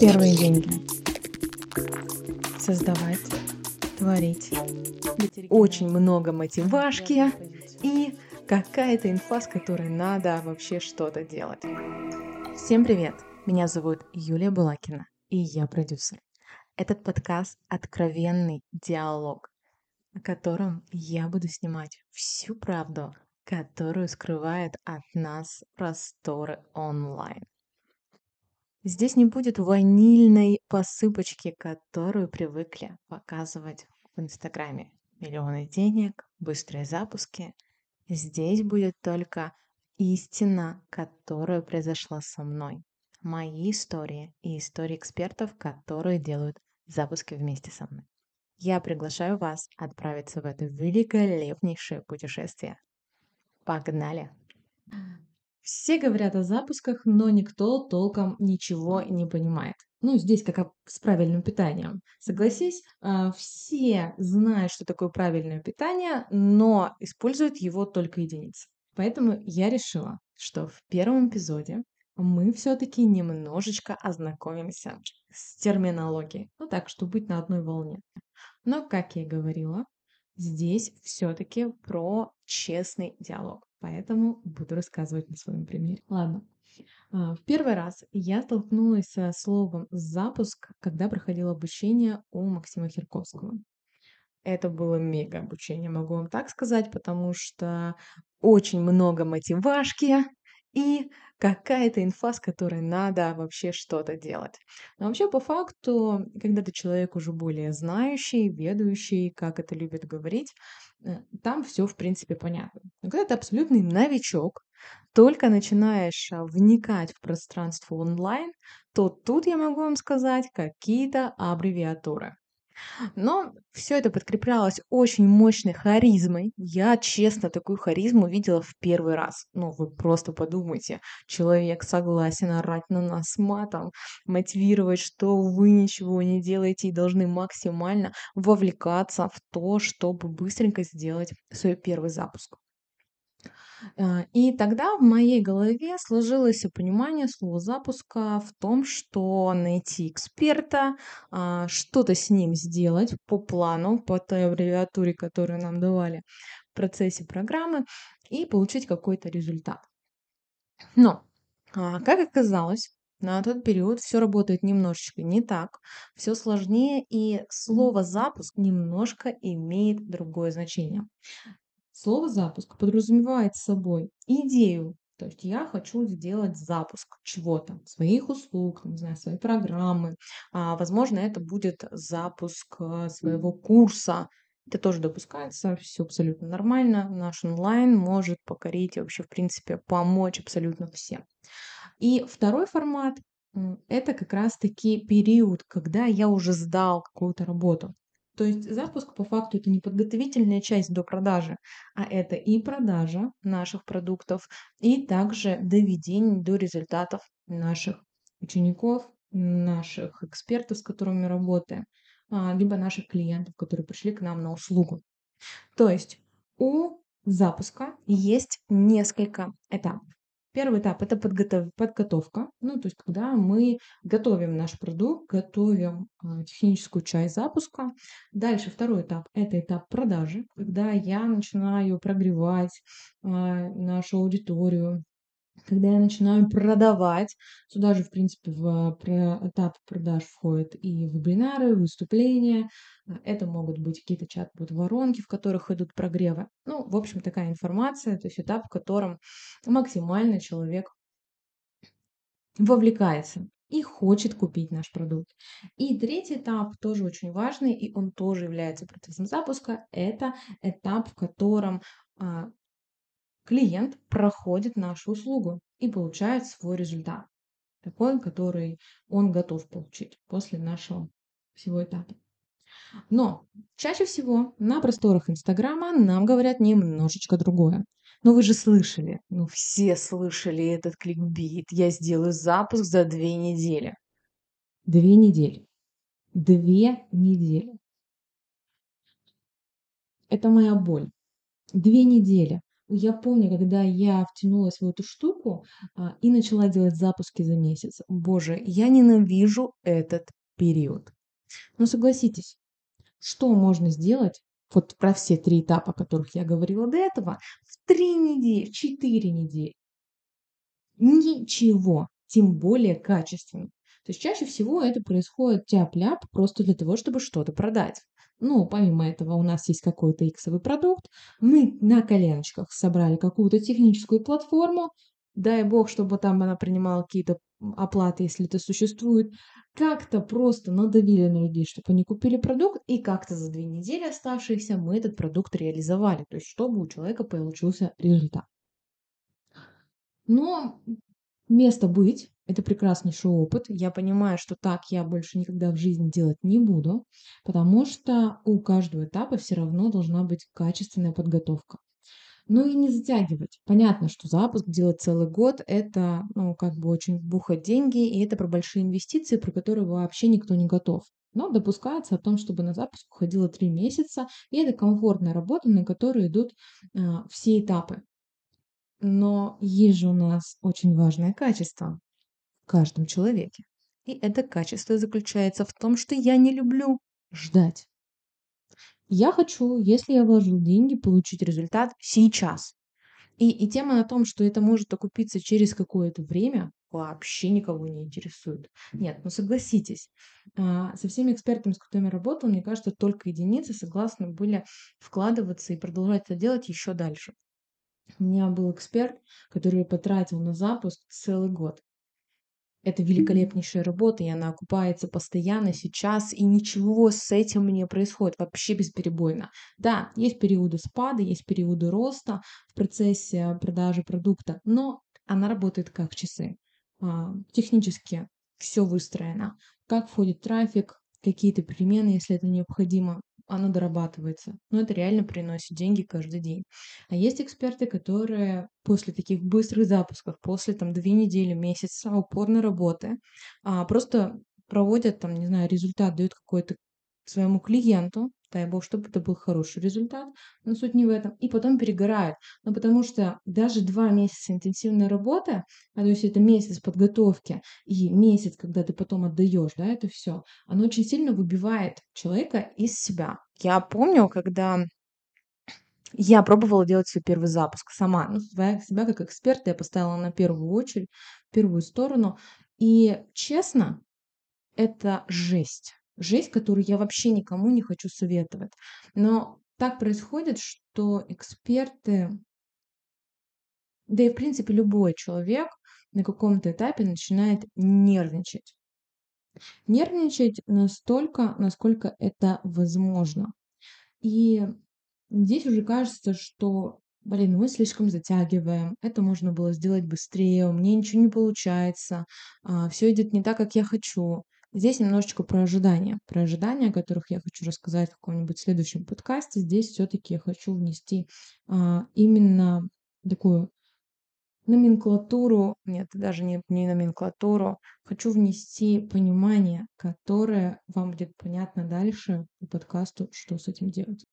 Первые деньги. Создавать, творить. Очень много мотивашки и какая-то инфа, с которой надо вообще что-то делать. Всем привет! Меня зовут Юлия Булакина, и я продюсер. Этот подкаст – откровенный диалог, о котором я буду снимать всю правду, которую скрывает от нас просторы онлайн. Здесь не будет ванильной посыпочки, которую привыкли показывать в Инстаграме. Миллионы денег, быстрые запуски. Здесь будет только истина, которая произошла со мной. Мои истории и истории экспертов, которые делают запуски вместе со мной. Я приглашаю вас отправиться в это великолепнейшее путешествие. Погнали! Все говорят о запусках, но никто толком ничего не понимает. Ну, здесь как с правильным питанием. Согласись, а, все знают, что такое правильное питание, но используют его только единицы. Поэтому я решила, что в первом эпизоде мы все-таки немножечко ознакомимся с терминологией. Ну так, чтобы быть на одной волне. Но, как я и говорила, здесь все-таки про честный диалог. Поэтому буду рассказывать на своем примере. Ладно. А, в первый раз я столкнулась со словом «запуск», когда проходила обучение у Максима Херковского. Это было мега обучение, могу вам так сказать, потому что очень много мотивашки, и какая-то инфа, с которой надо вообще что-то делать. Но вообще, по факту, когда ты человек уже более знающий, ведущий, как это любят говорить, э, там все, в принципе, понятно. Но когда ты абсолютный новичок, только начинаешь а, вникать в пространство онлайн, то тут я могу вам сказать какие-то аббревиатуры. Но все это подкреплялось очень мощной харизмой. Я, честно, такую харизму видела в первый раз. Ну, вы просто подумайте. Человек согласен орать на нас матом, мотивировать, что вы ничего не делаете и должны максимально вовлекаться в то, чтобы быстренько сделать свой первый запуск. А, и тогда в моей голове сложилось понимание слова запуска в том, что найти эксперта, а, что-то с ним сделать по плану, по той аббревиатуре, которую нам давали в процессе программы, и получить какой-то результат. Но, а, как оказалось, на тот период все работает немножечко не так, все сложнее, и слово запуск немножко имеет другое значение. Слово запуск подразумевает собой идею, то есть я хочу сделать запуск чего-то, своих услуг, не знаю, своей программы. А, возможно, это будет запуск а, своего курса. Это тоже допускается, все абсолютно нормально. Наш онлайн может покорить и вообще, в принципе, помочь абсолютно всем. И второй формат – это как раз-таки период, когда я уже сдал какую-то работу. То есть запуск по факту это не подготовительная часть до продажи, а это и продажа наших продуктов, и также доведение до результатов наших учеников, наших экспертов, с которыми работаем, а, либо наших клиентов, которые пришли к нам на услугу. То есть у запуска есть несколько этапов. Первый этап – это подготов подготовка. Ну, то есть, когда мы готовим наш продукт, готовим а, техническую часть запуска. Дальше второй этап – это этап продажи, когда я начинаю прогревать а, нашу аудиторию, когда я начинаю продавать, сюда же, в принципе, в этап продаж входят и вебинары, выступления, а, это могут быть какие-то чат-бот воронки, в которых идут прогревы. Ну, в общем, такая информация, то есть этап, в котором максимально человек вовлекается и хочет купить наш продукт. И третий этап тоже очень важный, и он тоже является процессом запуска. Это этап, в котором а, клиент проходит нашу услугу и получает свой результат. Такой, который он готов получить после нашего всего этапа. Но чаще всего на просторах Инстаграма нам говорят немножечко другое. Но вы же слышали, ну все слышали этот кликбит. Я сделаю запуск за две недели. Две недели. Две недели. Это моя боль. Две недели Я помню, когда я втянулась в эту штуку а, и начала делать запуски за месяц. Боже, я ненавижу этот период. Но согласитесь, что можно сделать вот про все три этапа, о которых я говорила до этого, в три недели, в четыре недели? Ничего, тем более качественно. То есть чаще всего это происходит тяп-ляп просто для того, чтобы что-то продать. Ну, помимо этого, у нас есть какой-то иксовый продукт. Мы на коленочках собрали какую-то техническую платформу. Дай бог, чтобы там она принимала какие-то оплаты, если это существует. Как-то просто надавили на людей, чтобы они купили продукт, и как-то за две недели оставшиеся мы этот продукт реализовали. То есть, чтобы у человека получился результат. Но место быть – это прекраснейший опыт. Я понимаю, что так я больше никогда в жизни делать не буду, потому что у каждого этапа все равно должна быть качественная подготовка. Ну и не затягивать. Понятно, что запуск делать целый год – это, ну, как бы очень бухать деньги, и это про большие инвестиции, про которые вообще никто не готов. Но допускается о том, чтобы на запуск уходило три месяца, и это комфортная работа, на которую идут а, все этапы. Но есть же у нас очень важное качество каждом человеке. И это качество заключается в том, что я не люблю ждать. Я хочу, если я вложил деньги, получить результат сейчас. И, и тема о том, что это может окупиться через какое-то время, вообще никого не интересует. Нет, ну согласитесь, а, со всеми экспертами, с которыми я работала, мне кажется, только единицы согласны были вкладываться и продолжать это делать еще дальше. У меня был эксперт, который потратил на запуск целый год. Это великолепнейшая работа, и она окупается постоянно сейчас, и ничего с этим не происходит вообще бесперебойно. Да, есть периоды спада, есть периоды роста в процессе продажи продукта, но она работает как часы. А, технически все выстроено. Как входит трафик, какие-то перемены, если это необходимо оно дорабатывается. Но это реально приносит деньги каждый день. А есть эксперты, которые после таких быстрых запусков, после там две недели, месяца упорной работы, а, просто проводят там, не знаю, результат, дают какой-то своему клиенту, дай бог, чтобы это был хороший результат, но суть не в этом, и потом перегорают. Ну, потому что даже два месяца интенсивной работы, а то есть это месяц подготовки и месяц, когда ты потом отдаешь, да, это все, оно очень сильно выбивает человека из себя. Я помню, когда я пробовала делать свой первый запуск сама. Ну, своя, себя как эксперта я поставила на первую очередь, первую сторону. И честно, это жесть жесть, которую я вообще никому не хочу советовать. Но так происходит, что эксперты, да и в принципе любой человек на каком-то этапе начинает нервничать. Нервничать настолько, насколько это возможно. И здесь уже кажется, что, блин, мы слишком затягиваем, это можно было сделать быстрее, у меня ничего не получается, а, все идет не так, как я хочу. Здесь немножечко про ожидания. Про ожидания, о которых я хочу рассказать в каком-нибудь следующем подкасте. Здесь все-таки я хочу внести а, именно такую номенклатуру, нет, даже не, не номенклатуру, хочу внести понимание, которое вам будет понятно дальше по подкасту, что с этим делать.